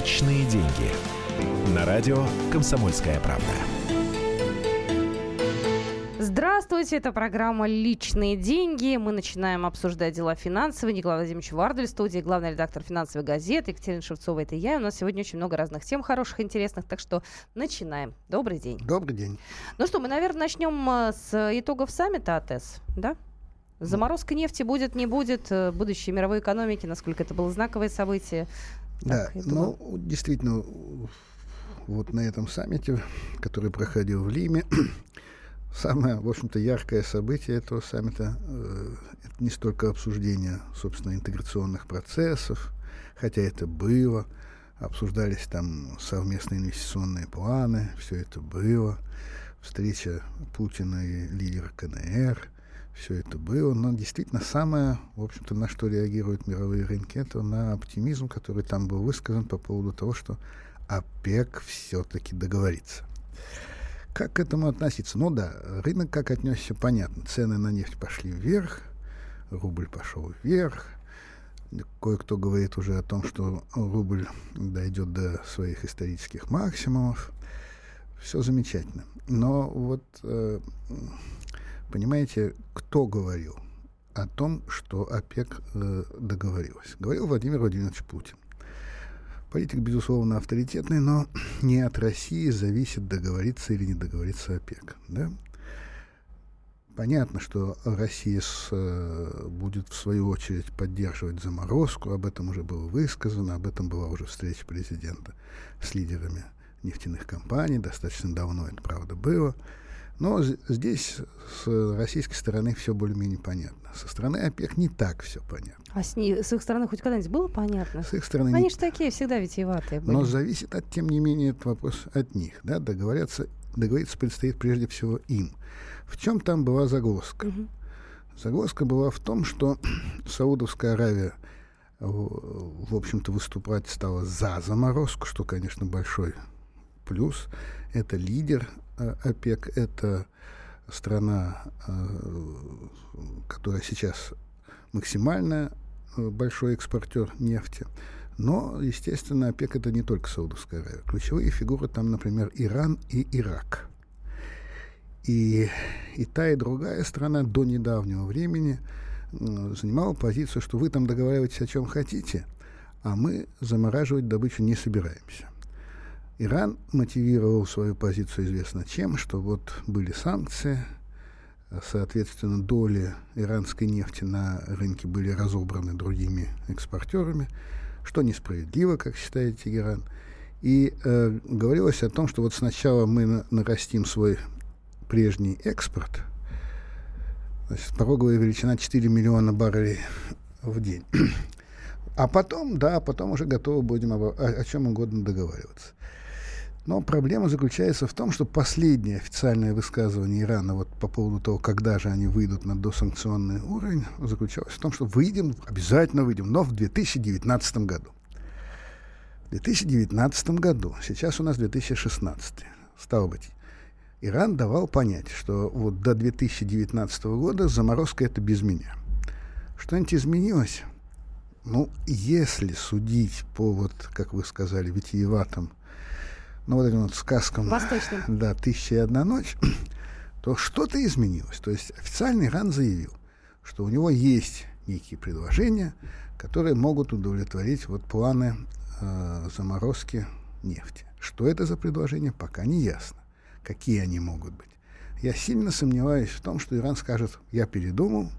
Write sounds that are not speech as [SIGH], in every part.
Личные деньги. На радио «Комсомольская правда». Здравствуйте, это программа «Личные деньги». Мы начинаем обсуждать дела финансовые. Николай Владимирович Вардель в студии, главный редактор финансовой газеты. Екатерина Шевцова, это я. У нас сегодня очень много разных тем хороших, интересных, так что начинаем. Добрый день. Добрый день. Ну что, мы, наверное, начнем э, с итогов саммита АТЭС, да? Заморозка нефти будет, не будет, э, будущее мировой экономики, насколько это было знаковое событие. Да, ну, действительно, вот на этом саммите, который проходил в Лиме, [CLEARS THROAT] самое, в общем-то, яркое событие этого саммита э, это не столько обсуждение, собственно, интеграционных процессов, хотя это было, обсуждались там совместные инвестиционные планы, все это было, встреча Путина и лидера КНР – все это было, но действительно самое, в общем-то, на что реагируют мировые рынки, это на оптимизм, который там был высказан по поводу того, что ОПЕК все-таки договорится. Как к этому относиться? Ну да, рынок как отнесся, понятно. Цены на нефть пошли вверх, рубль пошел вверх. Кое-кто говорит уже о том, что рубль дойдет до своих исторических максимумов. Все замечательно. Но вот э, Понимаете, кто говорил о том, что ОПЕК э, договорилась? Говорил Владимир Владимирович Путин. Политик, безусловно, авторитетный, но [CLEARS THROAT] не от России зависит, договориться или не договориться ОПЕК. Да? Понятно, что Россия с, э, будет в свою очередь поддерживать заморозку, об этом уже было высказано, об этом была уже встреча президента с лидерами нефтяных компаний, достаточно давно это, правда, было. Но здесь с российской стороны все более-менее понятно. Со стороны ОПЕК не так все понятно. А с, не, с их стороны хоть когда-нибудь было понятно? С их стороны Они не... же такие всегда витиеватые были. Но зависит, от, тем не менее, этот вопрос от них. Да? Договорятся, договориться предстоит прежде всего им. В чем там была загвоздка? Угу. Загвоздка была в том, что [CLEARS THROAT] Саудовская Аравия в общем-то, выступать стала за заморозку, что, конечно, большой плюс. Это лидер Э, ОПЕК — это страна, э, которая сейчас максимально э, большой экспортер нефти. Но, естественно, ОПЕК — это не только Саудовская Аравия. Ключевые фигуры там, например, Иран и Ирак. И, и та, и другая страна до недавнего времени занимала позицию, что вы там договариваетесь о чем хотите, а мы замораживать добычу не собираемся. Иран мотивировал свою позицию известно чем, что вот были санкции, соответственно, доли иранской нефти на рынке были разобраны другими экспортерами, что несправедливо, как считает Тегеран. И э, говорилось о том, что вот сначала мы на нарастим свой прежний экспорт, значит, пороговая величина 4 миллиона баррелей в день. [CLEARS THROAT] А потом, да, потом уже готовы будем о, о чем угодно договариваться. Но проблема заключается в том, что последнее официальное высказывание Ирана вот по поводу того, когда же они выйдут на досанкционный уровень, заключалось в том, что выйдем, обязательно выйдем, но в 2019 году. В 2019 году, сейчас у нас 2016, стало быть, Иран давал понять, что вот до 2019 года заморозка это без меня. Что-нибудь изменилось? Ну, если судить по, вот, как вы сказали, витиеватым ну, вот этим вот сказкам, Восточным. да, «Тысяча и одна ночь», [CLEARS THROAT] то что-то изменилось. То есть официальный Иран заявил, что у него есть некие предложения, которые могут удовлетворить вот планы э, заморозки нефти. Что это за предложения, пока не ясно. Какие они могут быть. Я сильно сомневаюсь в том, что Иран скажет, я передумал,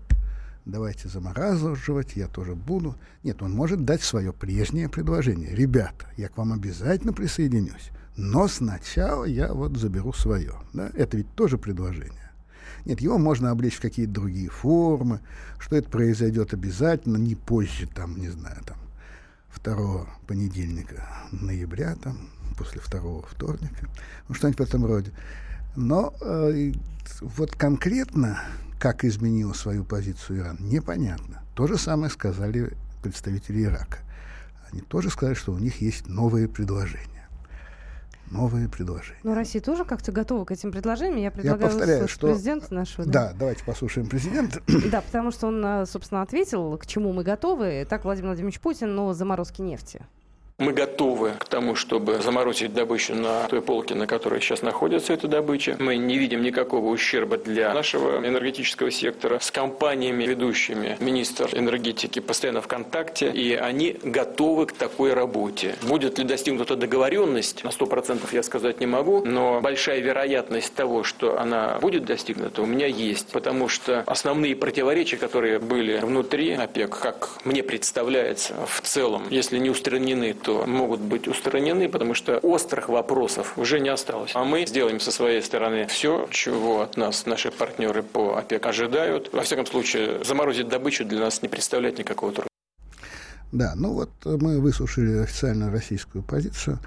давайте замораживать, я тоже буду. Нет, он может дать свое прежнее предложение. Ребята, я к вам обязательно присоединюсь. Но сначала я вот заберу свое. Да? Это ведь тоже предложение. Нет, его можно облечь в какие-то другие формы, что это произойдет обязательно, не позже, там, не знаю, там, второго понедельника ноября, там, после второго вторника, ну, что-нибудь в этом роде. Но э, вот конкретно, как изменил свою позицию Иран, непонятно. То же самое сказали представители Ирака. Они тоже сказали, что у них есть новые предложения новые предложения. Но Россия тоже как-то готова к этим предложениям. Я предлагаю Я повторяю, что... президента нашего. Да? да, давайте послушаем президента. [COUGHS] [COUGHS] Да, потому что он, собственно, ответил, к чему мы готовы. Так, Владимир Владимирович Путин, но заморозки нефти. Мы готовы к тому, чтобы заморозить добычу на той полке, на которой сейчас находится эта добыча. Мы не видим никакого ущерба для нашего энергетического сектора. С компаниями ведущими министр энергетики постоянно в контакте, и они готовы к такой работе. Будет ли достигнута договоренность, на 100% я сказать не могу, но большая вероятность того, что она будет достигнута, у меня есть, потому что основные противоречия, которые были внутри ОПЕК, как мне представляется, в целом, если не устранены, то могут быть устранены, потому что острых вопросов уже не осталось. А мы сделаем со своей стороны все, чего от нас наши партнеры по ОПЕК ожидают. Во всяком случае, заморозить добычу для нас не представляет никакого труда. Да, ну вот мы выслушали официальную российскую позицию.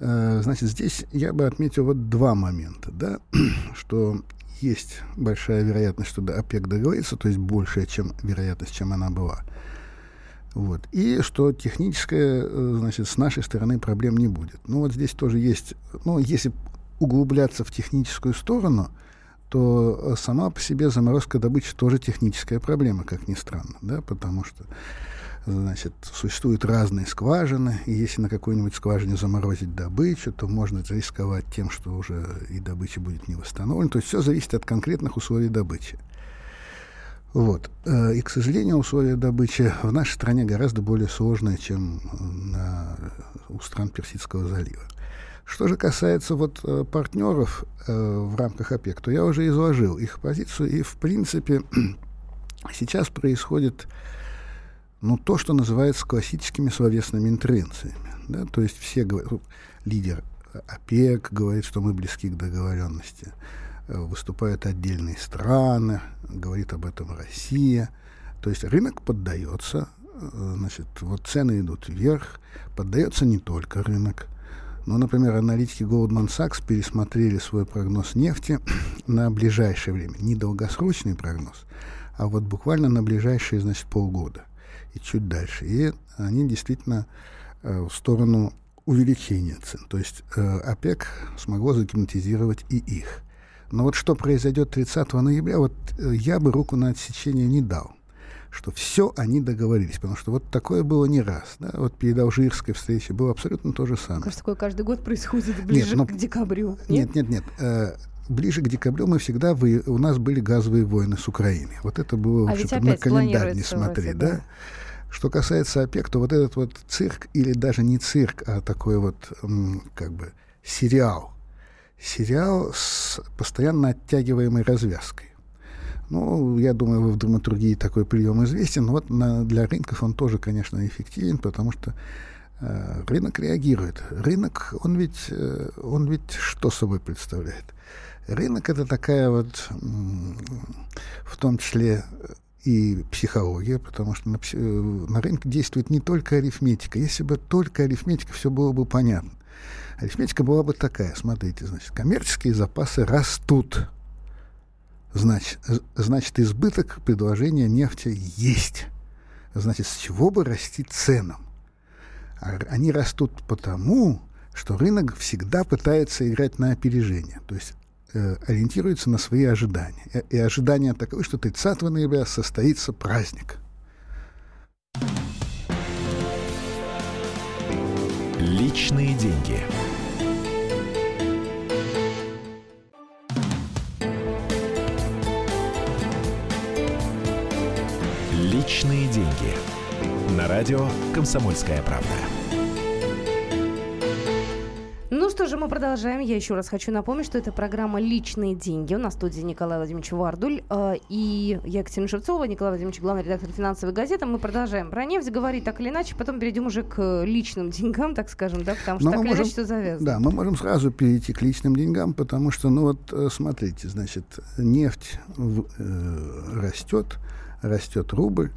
Э, значит, здесь я бы отметил вот два момента, да, [CLEARS THROAT] что есть большая вероятность, что ОПЕК договорится, то есть большая чем вероятность, чем она была. Вот. И что техническое, э, значит, с нашей стороны проблем не будет. Ну вот здесь тоже есть, ну если углубляться в техническую сторону, то э, сама по себе заморозка добычи тоже техническая проблема, как ни странно, да, потому что Значит, существуют разные скважины, и если на какой-нибудь скважине заморозить добычу, то можно рисковать тем, что уже и добыча будет не восстановлена. То есть все зависит от конкретных условий добычи. Вот. Э, и, к сожалению, условия добычи в нашей стране гораздо более сложные, чем на, у стран Персидского залива. Что же касается вот э, партнеров э, в рамках ОПЕК, то я уже изложил их позицию, и, в принципе, [CLEARS THROAT] сейчас происходит ну, то, что называется классическими словесными интервенциями. Да? То есть все говорят, лидер ОПЕК говорит, что мы близки к договоренности. Выступают отдельные страны, говорит об этом Россия. То есть рынок поддается, э, значит, вот цены идут вверх, поддается не только рынок. Но, например, аналитики Goldman Sachs пересмотрели свой прогноз нефти [CLEARS THROAT] на ближайшее время. Не долгосрочный прогноз, а вот буквально на ближайшие, значит, полгода и чуть дальше. И они действительно э, в сторону увеличения цен. То есть э, ОПЕК смогло загипнотизировать и их. Но вот что произойдет 30 ноября, вот э, я бы руку на отсечение не дал что все они договорились, потому что вот такое было не раз. Да? Вот перед алжирской встречей было абсолютно то же самое. Кажется, такое каждый год происходит ближе нет, но, к декабрю. Нет, нет, нет. нет. Э, ближе к декабрю мы всегда вы, у нас были газовые войны с Украиной. Вот это было, а в на календарь не смотри, да? да? Что касается ОПЕК, то вот этот вот цирк, или даже не цирк, а такой вот как бы сериал. Сериал с постоянно оттягиваемой развязкой. Ну, я думаю, в драматургии такой прием известен. Но вот на, для рынков он тоже, конечно, эффективен, потому что э, рынок реагирует. Рынок, он ведь, э, он ведь что собой представляет? Рынок это такая вот, в том числе и психология, потому что на, на рынке действует не только арифметика. Если бы только арифметика, все было бы понятно. Арифметика была бы такая, смотрите, значит, коммерческие запасы растут. Значит, значит избыток предложения нефти есть. Значит, с чего бы расти ценам? Они растут потому, что рынок всегда пытается играть на опережение. То есть э, ориентируется на свои ожидания. И, и ожидания таковы, что 30 ноября состоится праздник. Личные деньги. Личные деньги. На радио «Комсомольская правда». Ну что же, мы продолжаем. Я еще раз хочу напомнить, что это программа «Личные деньги». У нас в студии Николай Владимирович Вардуль э, и я, Екатерина Шевцова, Николай Владимирович, главный редактор финансовой газеты. Мы продолжаем про нефть говорить так или иначе, потом перейдем уже к личным [LAUGHS] деньгам, так скажем, да, потому что Но так или можем, иначе все завязано. Да, мы можем сразу перейти к личным деньгам, потому что, ну вот, э, смотрите, значит, нефть э, растет, растет рубль,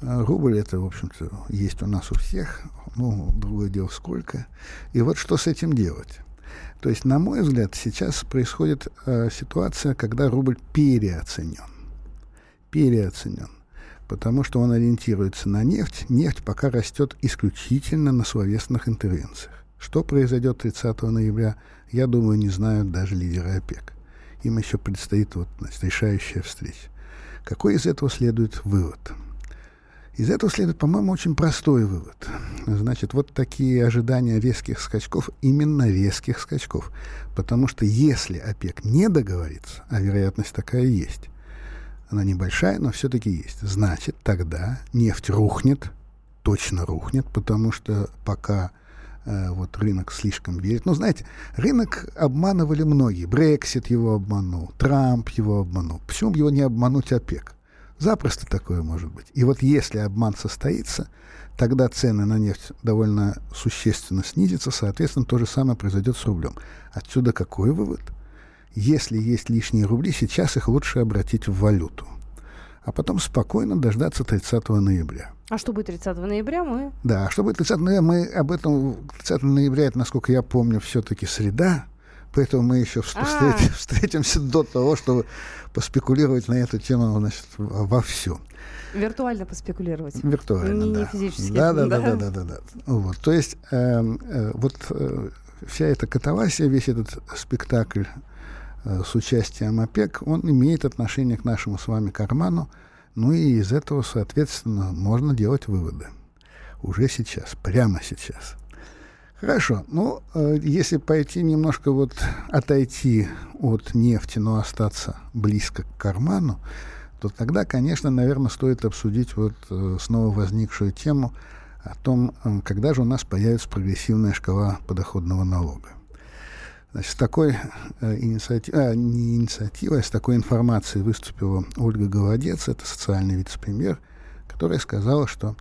а рубль это, в общем-то, есть у нас у всех, ну, другое дело сколько. И вот что с этим делать? То есть, на мой взгляд, сейчас происходит э, ситуация, когда рубль переоценен. Переоценен. Потому что он ориентируется на нефть. Нефть пока растет исключительно на словесных интервенциях. Что произойдет 30 ноября, я думаю, не знают даже лидеры ОПЕК. Им еще предстоит вот, значит, решающая встреча. Какой из этого следует вывод? Из этого следует, по-моему, очень простой вывод. Значит, вот такие ожидания резких скачков, именно резких скачков. Потому что если ОПЕК не договорится, а вероятность такая есть, она небольшая, но все-таки есть, значит, тогда нефть рухнет, точно рухнет, потому что пока вот рынок слишком верит. Ну, знаете, рынок обманывали многие. Брексит его обманул, Трамп его обманул. Почему его не обмануть ОПЕК? Запросто такое может быть. И вот если обман состоится, тогда цены на нефть довольно существенно снизятся, соответственно, то же самое произойдет с рублем. Отсюда какой вывод? Если есть лишние рубли, сейчас их лучше обратить в валюту, а потом спокойно дождаться 30 ноября. А что будет 30 ноября, мы... Да, а что будет 30 ноября, мы об этом 30 ноября, это, насколько я помню, все-таки среда, Поэтому мы еще встретим, [LAUGHS] встретимся до того, чтобы поспекулировать на эту тему значит, во все. Виртуально поспекулировать. Виртуально, не, да. Не физически. Да, да, да, да, да, да, да. Вот, то есть э, э, вот э, вся эта катавасия, весь этот спектакль с участием ОПЕК, он имеет отношение к нашему с вами карману, ну и из этого, соответственно, можно делать выводы. Уже сейчас, прямо сейчас. Хорошо. Ну, э, если пойти немножко вот отойти от нефти, но остаться близко к карману, то тогда, конечно, наверное, стоит обсудить вот э, снова возникшую тему о том, э, когда же у нас появится прогрессивная шкала подоходного налога. Значит, с такой э, инициативой, а, не инициативой, а с такой информацией выступила Ольга Голодец, это социальный вице-премьер, которая сказала, что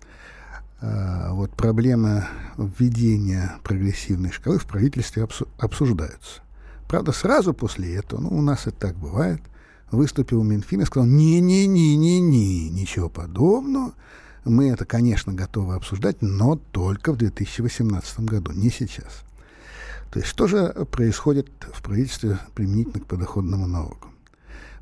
а, вот проблемы введения прогрессивной шкалы в правительстве обсуждаются. Правда, сразу после этого, ну, у нас это так бывает, выступил Минфин и сказал, не-не-не-не-не, ничего подобного, мы это, конечно, готовы обсуждать, но только в 2018 году, не сейчас. То есть что же происходит в правительстве применительно к подоходному налогу?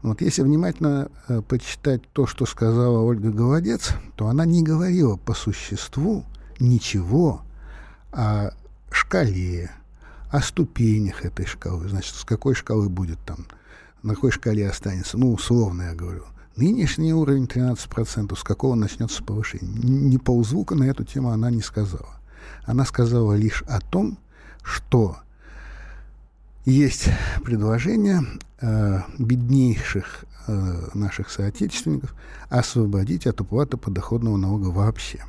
Вот если внимательно э, почитать то, что сказала Ольга Голодец, то она не говорила по существу ничего о шкале, о ступенях этой шкалы. Значит, с какой шкалы будет там, на какой шкале останется. Ну, условно я говорю. Нынешний уровень 13%, с какого начнется повышение. Ни ползвука на эту тему она не сказала. Она сказала лишь о том, что есть предложение э, беднейших э, наших соотечественников освободить от уплаты подоходного налога вообще.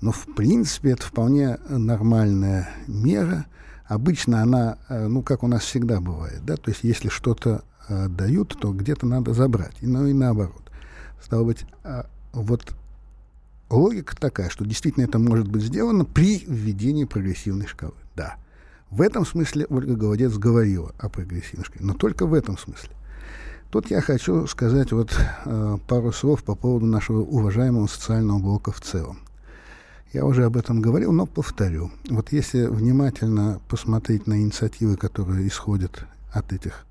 Но, в принципе, это вполне нормальная мера. Обычно она, э, ну, как у нас всегда бывает, да, то есть если что-то э, дают, то где-то надо забрать, и, ну и наоборот. Стало быть, э, вот логика такая, что действительно это может быть сделано при введении прогрессивной шкалы. Да. В этом смысле Ольга Голодец говорила о прогрессивной шкале, но только в этом смысле. Тут я хочу сказать вот э, пару слов по поводу нашего уважаемого социального блока в целом. Я уже об этом говорил, но повторю. Вот если внимательно посмотреть на инициативы, которые исходят от этих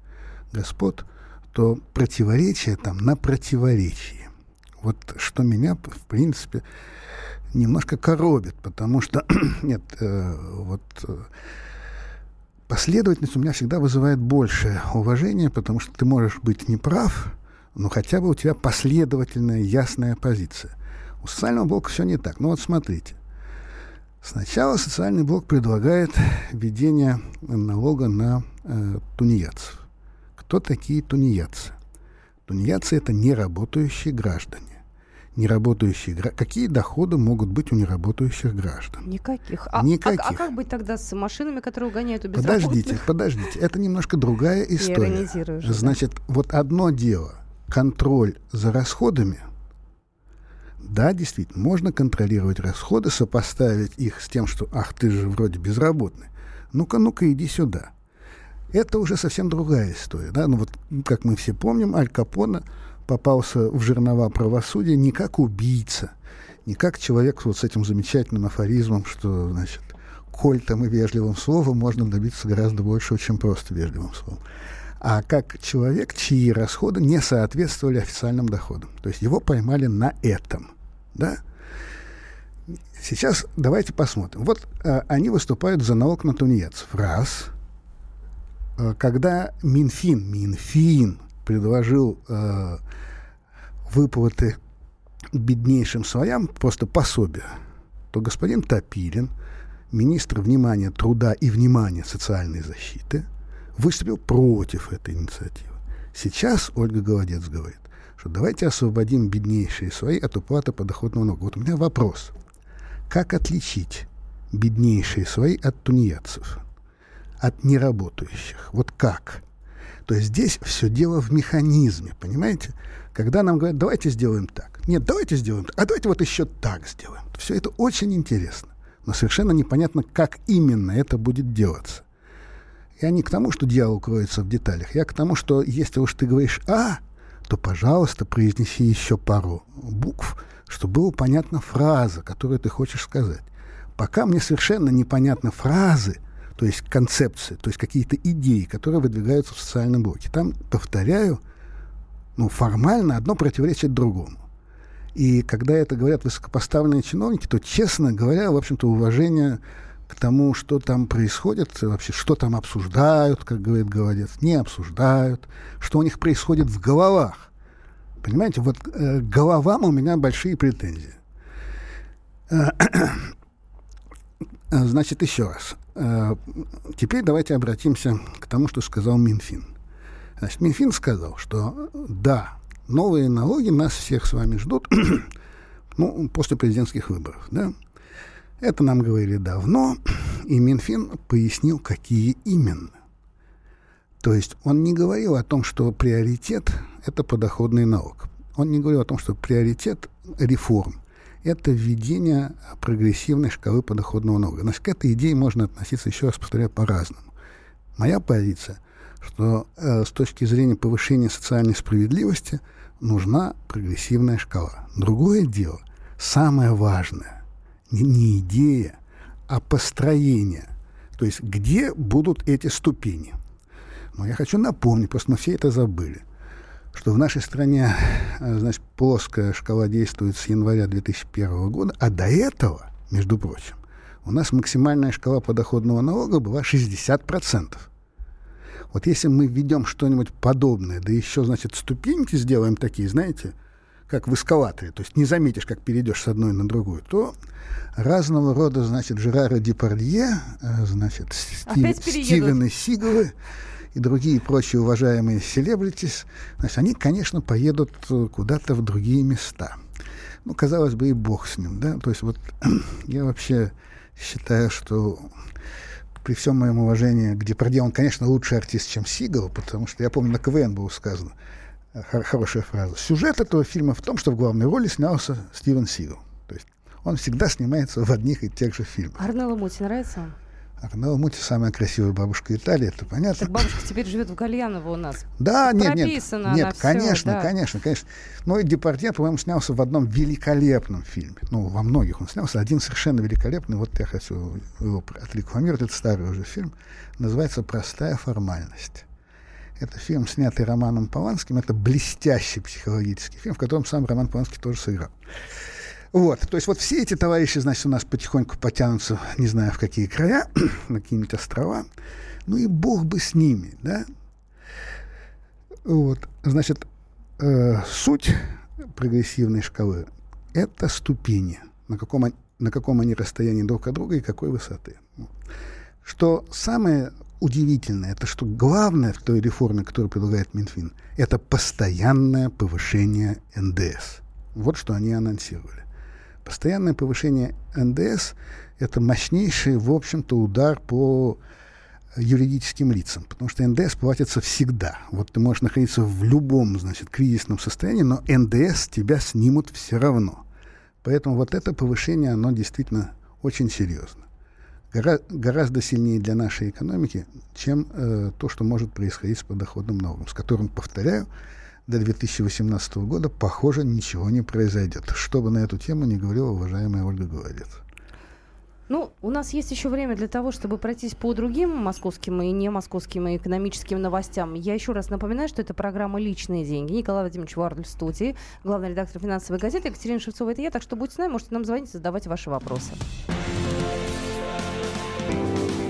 господ, то противоречие там на противоречии. Вот что меня, в принципе, немножко коробит, потому что, [CLEARS THROAT] нет, э, вот... Э, последовательность у меня всегда вызывает большее уважение, потому что ты можешь быть неправ, но хотя бы у тебя последовательная, ясная позиция. У социального блока все не так. Ну вот смотрите. Сначала социальный блок предлагает введение налога на э, тунеядцев. Кто такие тунеядцы? Тунеядцы – это неработающие граждане неработающие Какие доходы могут быть у неработающих граждан? Никаких. А, Никаких. А, а как быть тогда с машинами, которые угоняют у безработных? Подождите, подождите. Это немножко другая история. Уже, Значит, да? вот одно дело – контроль за расходами. Да, действительно, можно контролировать расходы, сопоставить их с тем, что «ах, ты же вроде безработный». Ну-ка, ну-ка, иди сюда. Это уже совсем другая история. Да? Ну вот, как мы все помним, Аль Капона – попался в жернова правосудия не как убийца, не как человек вот с этим замечательным афоризмом, что, значит, кольтом и вежливым словом можно добиться гораздо большего, чем просто вежливым словом, а как человек, чьи расходы не соответствовали официальным доходам. То есть его поймали на этом, да? Сейчас давайте посмотрим. Вот э, они выступают за налог на тунеядцев. Раз. Э, когда Минфин, Минфин предложил э, выплаты беднейшим слоям просто пособие, то господин Топилин, министр внимания труда и внимания социальной защиты, выступил против этой инициативы. Сейчас Ольга Голодец говорит, что давайте освободим беднейшие слои от уплаты подоходного налога. Вот у меня вопрос. Как отличить беднейшие слои от тунеядцев, от неработающих? Вот как? То есть здесь все дело в механизме, понимаете? Когда нам говорят, давайте сделаем так. Нет, давайте сделаем так. А давайте вот еще так сделаем. Все это очень интересно. Но совершенно непонятно, как именно это будет делаться. Я не к тому, что дьявол кроется в деталях. Я к тому, что если уж ты говоришь «а», то, пожалуйста, произнеси еще пару букв, чтобы было понятна фраза, которую ты хочешь сказать. Пока мне совершенно непонятны фразы, то есть концепции, то есть какие-то идеи, которые выдвигаются в социальном блоке. Там, повторяю, ну, формально одно противоречит другому. И когда это говорят высокопоставленные чиновники, то, честно говоря, в общем-то, уважение к тому, что там происходит, вообще, что там обсуждают, как говорит Голодец, не обсуждают, что у них происходит в головах. Понимаете, вот э, головам у меня большие претензии. Значит, еще раз. Э, теперь давайте обратимся к тому, что сказал Минфин. Значит, Минфин сказал, что да, новые налоги нас всех с вами ждут [CLEARS THROAT] ну, после президентских выборов. Да? Это нам говорили давно, и Минфин пояснил, какие именно. То есть он не говорил о том, что приоритет – это подоходный налог. Он не говорил о том, что приоритет реформ – это введение прогрессивной шкалы подоходного налога. Значит, к этой идее можно относиться, еще раз повторяю, по-разному. Моя позиция – что э, с точки зрения повышения социальной справедливости нужна прогрессивная шкала. Другое дело, самое важное, не, не идея, а построение. То есть где будут эти ступени. Но я хочу напомнить, просто мы все это забыли, что в нашей стране э, значит, плоская шкала действует с января 2001 года, а до этого, между прочим, у нас максимальная шкала подоходного налога была 60%. Вот если мы введем что-нибудь подобное, да еще, значит, ступеньки сделаем такие, знаете, как в эскалаторе, то есть не заметишь, как перейдешь с одной на другую, то разного рода, значит, Жерара Депардье, э, значит, Стив, Стивены Сигалы и другие прочие уважаемые селебритис, значит, они, конечно, поедут э, куда-то в другие места. Ну, казалось бы, и бог с ним, да, то есть вот [CLEARS THROAT] я вообще считаю, что при всем моем уважении к Депарде, он, конечно, лучший артист, чем Сигал, потому что я помню, на КВН было сказано э, хорошая фраза. Сюжет этого фильма в том, что в главной роли снялся Стивен Сигал. То есть он всегда снимается в одних и тех же фильмах. Арнелло Мути нравится? Арнелла Мути самая красивая бабушка Италии, это понятно. Так бабушка теперь живет в Гальяново у нас. Да, нет, нет, нет, конечно, все, да. конечно, конечно. Но и Депардье, по-моему, снялся в одном великолепном фильме. Ну, во многих он снялся. Один совершенно великолепный. Вот я хочу его отрекламировать. Это старый уже фильм. Называется «Простая формальность». Это фильм, снятый Романом Поланским. Это блестящий психологический фильм, в котором сам Роман Поланский тоже сыграл. Вот, то есть вот все эти товарищи, значит, у нас потихоньку потянутся, не знаю, в какие края, [CLEARS THROAT] на какие-нибудь острова. Ну и бог бы с ними, да? Вот, значит, э, суть прогрессивной шкалы – это ступени, на каком, на каком они расстоянии друг от друга и какой высоты. Что самое удивительное, это что главное в той реформе, которую предлагает Минфин, это постоянное повышение НДС. Вот что они анонсировали. Постоянное повышение НДС – это мощнейший, в общем-то, удар по юридическим лицам, потому что НДС платится всегда. Вот ты можешь находиться в любом, значит, кризисном состоянии, но НДС тебя снимут все равно. Поэтому вот это повышение, оно действительно очень серьезно. Гора гораздо сильнее для нашей экономики, чем э, то, что может происходить с подоходным налогом, с которым, повторяю, до 2018 года, похоже, ничего не произойдет. Что бы на эту тему не говорила уважаемая Ольга Голодец. Ну, у нас есть еще время для того, чтобы пройтись по другим московским и не московским и экономическим новостям. Я еще раз напоминаю, что это программа «Личные деньги». Николай Владимирович Вардль в студии, главный редактор финансовой газеты Екатерина Шевцова. Это я, так что будьте с нами, можете нам звонить, задавать ваши вопросы.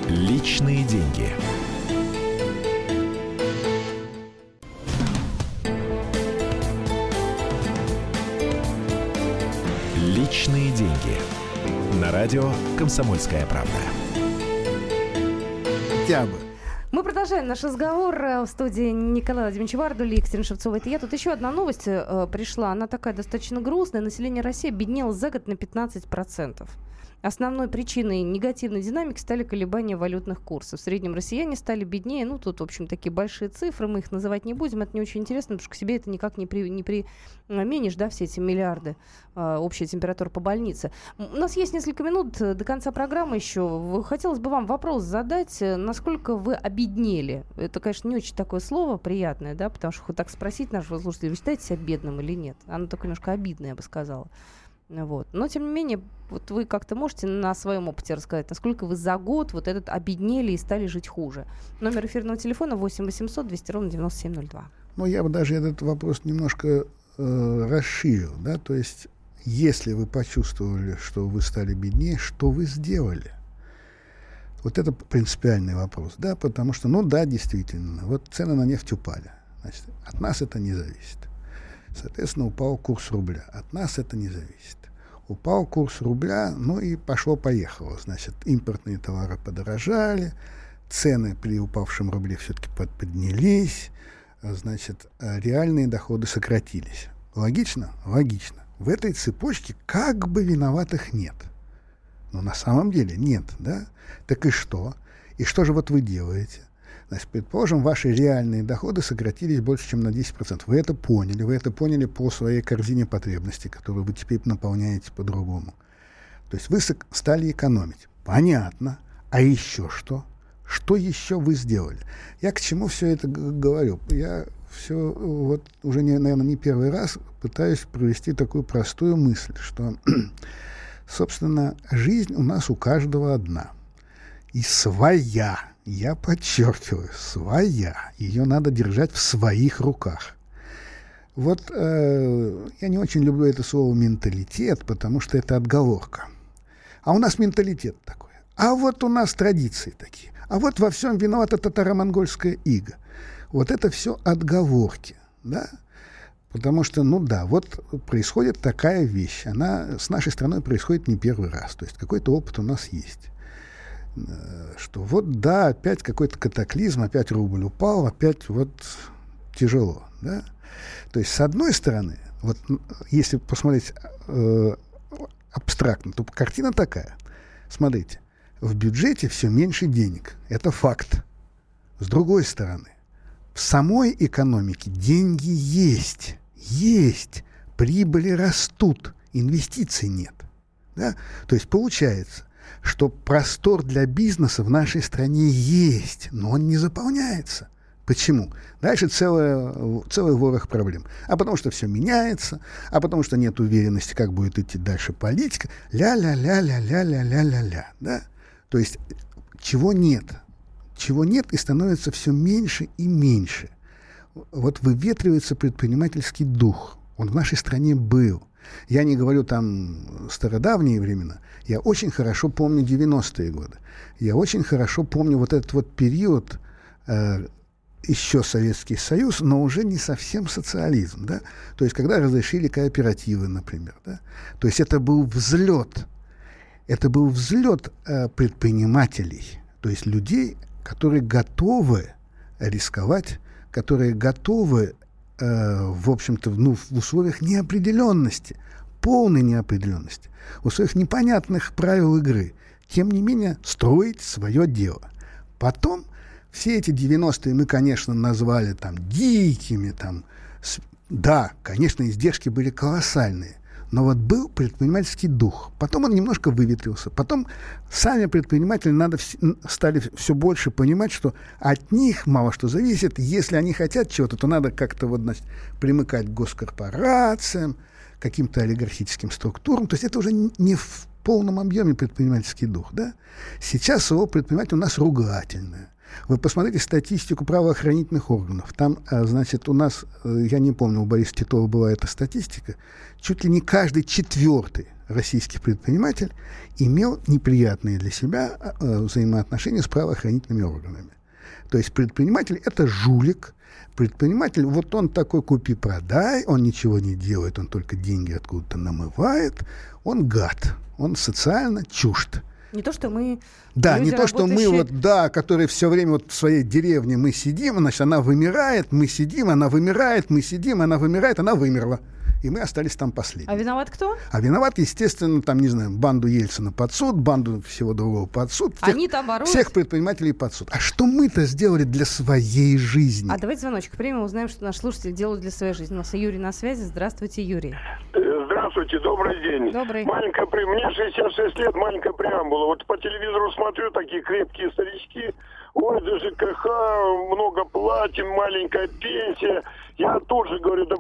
«Личные деньги». Личные деньги. На радио «Комсомольская правда». Хотя бы. Мы продолжаем наш разговор э, в студии Николая Владимировича Вардули и Екатерина Шевцова. Это я. Тут еще одна новость э, пришла. Она такая достаточно грустная. Население России обеднело за год на 15%. Основной причиной негативной динамики стали колебания валютных курсов. В среднем россияне стали беднее. Ну, тут, в общем, такие большие цифры. Мы их называть не будем. Это не очень интересно, потому что к себе это никак не, при, не применишь, да, все эти миллиарды. Э, общая температура по больнице. У нас есть несколько минут до конца программы еще. Хотелось бы вам вопрос задать. Насколько вы обеднели? Это, конечно, не очень такое слово приятное, да, потому что так спросить нашего слушателя, вы считаете себя бедным или нет? Оно такое немножко обидное, я бы сказала. Вот. Но, тем не менее, вот вы как-то можете на своем опыте рассказать, насколько вы за год вот этот обеднели и стали жить хуже. Номер эфирного телефона 8 800 200 ровно 9702. Ну, я бы даже этот вопрос немножко э, расширил, да, то есть если вы почувствовали, что вы стали беднее, что вы сделали? Вот это принципиальный вопрос, да, потому что, ну да, действительно, вот цены на нефть упали. Значит, от нас это не зависит. Соответственно, упал курс рубля. От нас это не зависит. Упал курс рубля, ну и пошло-поехало. Значит, импортные товары подорожали, цены при упавшем рубле все-таки поднялись, значит, реальные доходы сократились. Логично? Логично в этой цепочке как бы виноватых нет. Но на самом деле нет, да? Так и что? И что же вот вы делаете? Значит, предположим, ваши реальные доходы сократились больше, чем на 10%. Вы это поняли, вы это поняли по своей корзине потребностей, которую вы теперь наполняете по-другому. То есть вы стали экономить. Понятно. А еще что? Что еще вы сделали? Я к чему все это говорю? Я все вот уже, не, наверное, не первый раз пытаюсь провести такую простую мысль, что, [CLEARS THROAT] собственно, жизнь у нас у каждого одна. И своя, я подчеркиваю, своя. Ее надо держать в своих руках. Вот э, я не очень люблю это слово менталитет, потому что это отговорка. А у нас менталитет такой. А вот у нас традиции такие. А вот во всем виновата татаро-монгольская ига. Вот это все отговорки, да? Потому что, ну да, вот происходит такая вещь. Она с нашей страной происходит не первый раз. То есть какой-то опыт у нас есть. Э, что вот, да, опять какой-то катаклизм, опять рубль упал, опять вот тяжело. Да? То есть, с одной стороны, вот если посмотреть э, абстрактно, то картина такая. Смотрите, в бюджете все меньше денег. Это факт. С другой стороны, в самой экономике деньги есть, есть, прибыли растут, инвестиций нет. Да? То есть получается, что простор для бизнеса в нашей стране есть, но он не заполняется. Почему? Дальше целая, целый ворох проблем. А потому что все меняется, а потому что нет уверенности, как будет идти дальше политика. Ля-ля-ля-ля-ля-ля-ля-ля-ля. Да? То есть чего нет? чего нет и становится все меньше и меньше. Вот выветривается предпринимательский дух. Он в нашей стране был. Я не говорю там стародавние времена. Я очень хорошо помню 90-е годы. Я очень хорошо помню вот этот вот период, э, еще Советский Союз, но уже не совсем социализм. Да? То есть, когда разрешили кооперативы, например. Да? То есть, это был взлет. Это был взлет э, предпринимателей. То есть, людей, которые готовы рисковать, которые готовы, э, в общем-то, ну, в условиях неопределенности, полной неопределенности, в условиях непонятных правил игры, тем не менее, строить свое дело. Потом все эти 90-е мы, конечно, назвали там дикими, там, с... да, конечно, издержки были колоссальные, но вот был предпринимательский дух. Потом он немножко выветрился. Потом сами предприниматели надо стали все больше понимать, что от них мало что зависит. Если они хотят чего-то, то надо как-то вот, значит, примыкать к госкорпорациям, каким-то олигархическим структурам. То есть это уже не в полном объеме предпринимательский дух. Да? Сейчас слово предприниматель у нас ругательное. Вы посмотрите статистику правоохранительных органов. Там, а, значит, у нас, э, я не помню, у Бориса Титова была эта статистика, чуть ли не каждый четвертый российский предприниматель имел неприятные для себя а, а, взаимоотношения с правоохранительными органами. То есть предприниматель – это жулик, предприниматель, вот он такой купи-продай, он ничего не делает, он только деньги откуда-то намывает, он гад, он социально чужд. Не то, что мы... Да, не то, что мы вот, да, которые все время вот в своей деревне мы сидим, значит, она вымирает, мы сидим, она вымирает, мы сидим, она вымирает, она вымерла и мы остались там последними. А виноват кто? А виноват, естественно, там, не знаю, банду Ельцина под суд, банду всего другого под суд. Всех, Они там боролись. Всех предпринимателей под суд. А что мы-то сделали для своей жизни? А давайте звоночек примем, узнаем, что наши слушатели делают для своей жизни. У нас Юрий на связи. Здравствуйте, Юрий. Здравствуйте, добрый день. Добрый. Маленькая, мне 66 лет, маленькая преамбула. Вот по телевизору смотрю, такие крепкие старички. Ой, да ЖКХ, много платим, маленькая пенсия. Я тоже говорю, да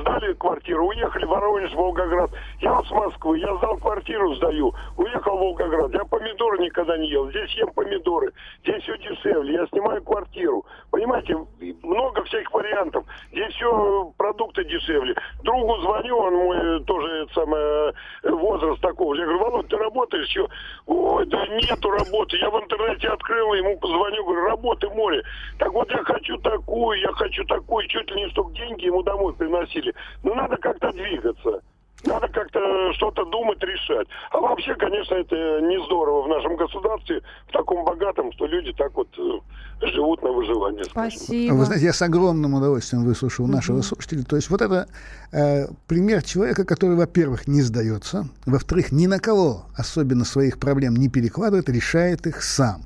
сдали квартиру, уехали в Воронеж, Волгоград. Я вот с Москвы, я сдал квартиру, сдаю, уехал в Волгоград. Я помидоры никогда не ел, здесь ем помидоры, здесь все дешевле, я снимаю квартиру. Понимаете, много всяких вариантов. Здесь все продукты дешевле. Другу звоню, он мой тоже самое, возраст такого. Я говорю, Володь, ты работаешь еще? Ой, да нету работы. Я в интернете открыл, ему позвоню, говорю, работы море. Так вот я хочу такую, я хочу такую, чуть ли не чтобы деньги ему домой приносили спросили. Ну, надо как-то двигаться. Надо как-то что-то думать, решать. А вообще, конечно, это не здорово в нашем государстве, в таком богатом, что люди так вот э, живут на выживание. Спасибо. Вы знаете, я с огромным удовольствием выслушал угу. нашего слушателя. То есть вот это э, пример человека, который, во-первых, не сдается, во-вторых, ни на кого особенно своих проблем не перекладывает, решает их сам.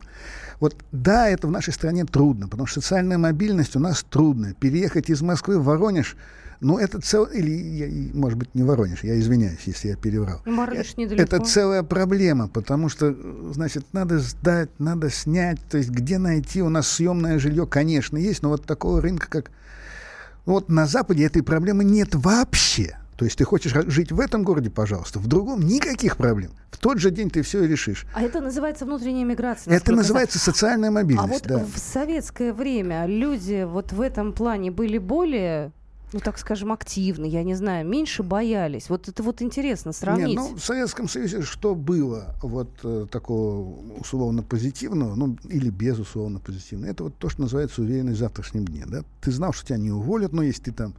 Вот да, это в нашей стране трудно, потому что социальная мобильность у нас трудная. Переехать из Москвы в Воронеж – ну, это цел... Или, может быть, не Воронеж, я извиняюсь, если я переврал. Воронеж недалеко. Это целая проблема, потому что, значит, надо сдать, надо снять. То есть где найти? У нас съемное жилье, конечно, есть, но вот такого рынка, как... Вот на Западе этой проблемы нет вообще. То есть ты хочешь жить в этом городе, пожалуйста, в другом никаких проблем. В тот же день ты все решишь. А это называется внутренняя миграция. Это называется социальная мобильность. А вот да. в советское время люди вот в этом плане были более ну, так скажем, активны, я не знаю, меньше боялись. Вот это вот интересно сравнить. Нет, ну, в Советском Союзе что было вот э, такого условно позитивного, ну, или безусловно позитивного? Это вот то, что называется уверенность в завтрашнем дне, да? Ты знал, что тебя не уволят, но если ты там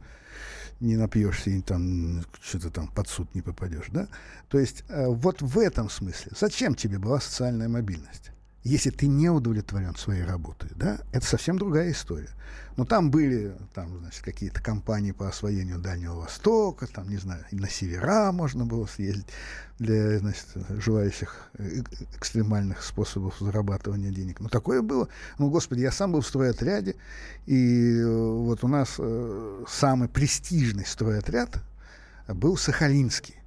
не напьешься и там что-то там под суд не попадешь, да? То есть э, вот в этом смысле. Зачем тебе была социальная мобильность? Если ты не удовлетворен своей работой, да, это совсем другая история. Но там были там, значит, какие-то компании по освоению Дальнего Востока, там, не знаю, на севера можно было съездить для значит, желающих э, экстремальных способов зарабатывания денег. Но такое было. Ну, господи, я сам был в стройотряде, и э, вот у нас э, самый престижный стройотряд был Сахалинский.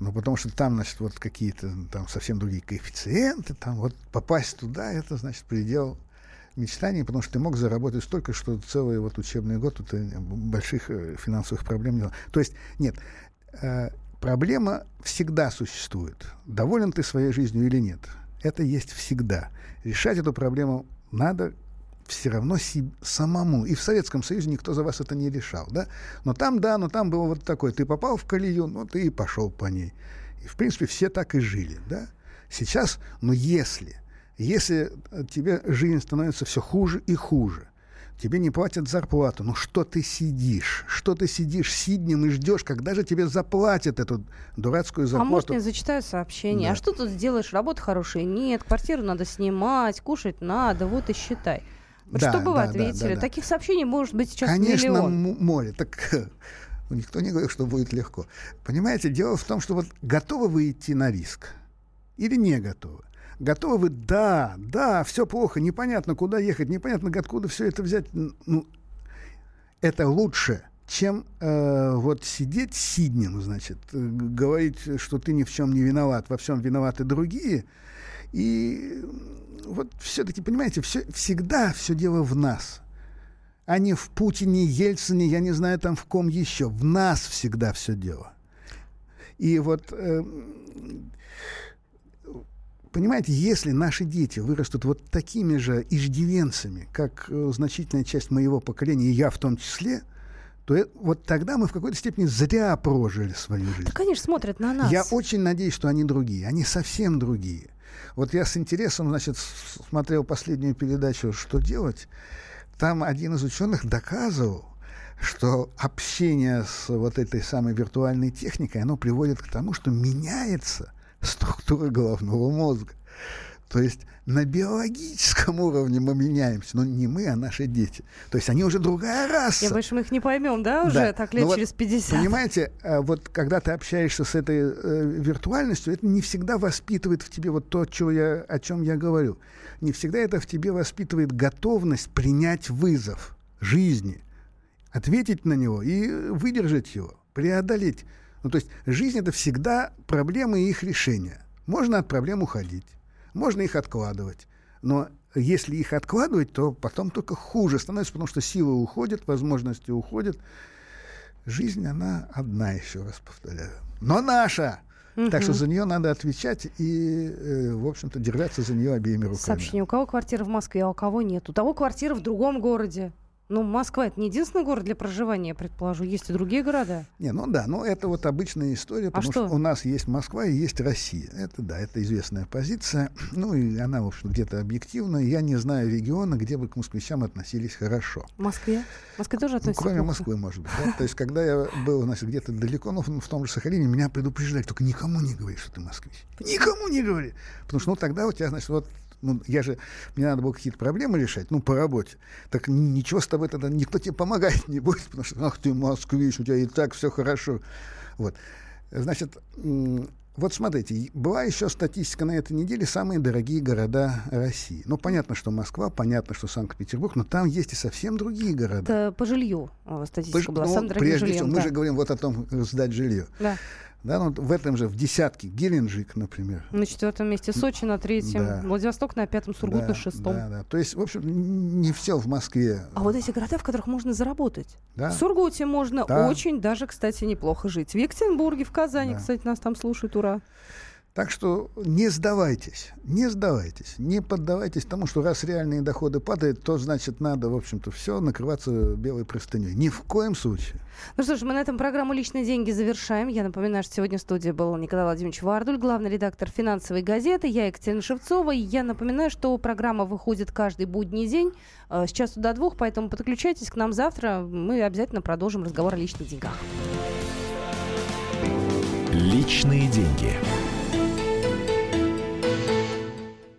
Ну, потому что там, значит, вот какие-то там совсем другие коэффициенты, там вот попасть туда, это, значит, предел мечтаний, потому что ты мог заработать столько, что целый вот учебный год у тебя больших э, финансовых проблем не было. То есть, нет, э, проблема всегда существует. Доволен ты своей жизнью или нет? Это есть всегда. Решать эту проблему надо все равно себе, самому. И в Советском Союзе никто за вас это не решал, да? Но там, да, но там было вот такое. Ты попал в колею, ну, ты и пошел по ней. И, в принципе, все так и жили, да? Сейчас, ну, если если э, тебе жизнь становится все хуже и хуже, тебе не платят зарплату, ну что ты сидишь? Что ты сидишь сиднем и ждешь, когда же тебе заплатят эту дурацкую зарплату? А может, я зачитаю сообщение? Да. А что тут сделаешь? Работа хорошая? Нет, квартиру надо снимать, кушать надо, вот и считай. Вот да, что бы вы ответили? Да, да, Таких сообщений может быть сейчас Конечно, миллион. море. Так [LAUGHS] никто не говорит, что будет легко. Понимаете, дело в том, что вот готовы вы идти на риск или не готовы? Готовы вы? Да, да, все плохо, непонятно, куда ехать, непонятно, откуда все это взять. Ну, это лучше, чем э, вот сидеть сиднем, значит, э, говорить, что ты ни в чем не виноват, во всем виноваты другие. И вот все-таки, понимаете, все, всегда все дело в нас а не в Путине, Ельцине, я не знаю там в ком еще. В нас всегда все дело. И вот э, Понимаете, если наши дети вырастут вот такими же иждивенцами, как э, значительная часть моего поколения, и я в том числе, то э, вот тогда мы в какой-то степени зря прожили свою жизнь. Да, конечно, смотрят на нас. Я очень надеюсь, что они другие. Они совсем другие. Вот я с интересом, значит, смотрел последнюю передачу «Что делать?». Там один из ученых доказывал, что общение с вот этой самой виртуальной техникой, оно приводит к тому, что меняется структура головного мозга. То есть на биологическом уровне мы меняемся, но не мы, а наши дети. То есть они уже другая раса. Я больше мы их не поймем, да, уже да. так лет ну, через 50? Понимаете, а вот когда ты общаешься с этой э, виртуальностью, это не всегда воспитывает в тебе вот то, чего я, о чем я говорю. Не всегда это в тебе воспитывает готовность принять вызов жизни, ответить на него и выдержать его, преодолеть. Ну, то есть жизнь — это всегда проблемы и их решения. Можно от проблем уходить. Можно их откладывать. Но если их откладывать, то потом только хуже становится, потому что силы уходят, возможности уходят. Жизнь, она одна, еще раз повторяю. Но наша! Угу. Так что за нее надо отвечать и, э, в общем-то, держаться за нее обеими руками. Сообщение. У кого квартира в Москве, а у кого нет? У того квартира в другом городе. Ну, Москва это не единственный город для проживания, я предположу. Есть и другие города. Не, ну да, но это вот обычная история, потому а что? что у нас есть Москва и есть Россия. Это да, это известная позиция. [CLEARS THROAT] Ну и она, в общем, где-то объективна. Я не знаю региона, где бы к москвичам относились хорошо. В Москве? В Москве тоже относятся ну, Кроме плохо. Москвы, может быть. Да? То есть, когда я был, значит, где-то далеко, ну, в том же Сахалине, меня предупреждали, только никому не говори, что ты москвич. Никому не говори. Потому что, ну, тогда у тебя, значит, вот ну, я же, мне надо было какие-то проблемы решать, ну, по работе. Так ничего с тобой тогда, никто тебе помогать не будет, потому что, ах ты, москвич, у тебя и так все хорошо. Вот. Значит, вот смотрите, была еще статистика на этой неделе самые дорогие города России. Ну, понятно, что Москва, понятно, что Санкт-Петербург, но там есть и совсем другие города. Это по жилью статистика по, была, ну, самым дорогим Прежде жильем, всего, да. мы же говорим вот о том, сдать жилье. Да. Да, ну, в этом же, в десятке, Геленджик, например. На четвертом месте Сочи на третьем, да. Владивосток на пятом, Сургут да, на шестом. Да, да. То есть, в общем, не все в Москве. А вот эти города, в которых можно заработать. Да. В Сургуте можно да. очень даже, кстати, неплохо жить. В Екатеринбурге, в Казани, Да. кстати, нас там слушают, ура. Так что не сдавайтесь, не сдавайтесь, не поддавайтесь тому, что раз реальные доходы падают, то значит надо, в общем-то, все накрываться белой простыней. Ни в коем случае. Ну что ж, мы на этом программу «Личные деньги» завершаем. Я напоминаю, что сегодня в студии был Николай Владимирович Вардуль, главный редактор финансовой газеты. Я Екатерина Шевцова. И я напоминаю, что программа выходит каждый будний день э, с часу до двух, поэтому подключайтесь к нам завтра. Мы обязательно продолжим разговор о личных деньгах. Личные деньги.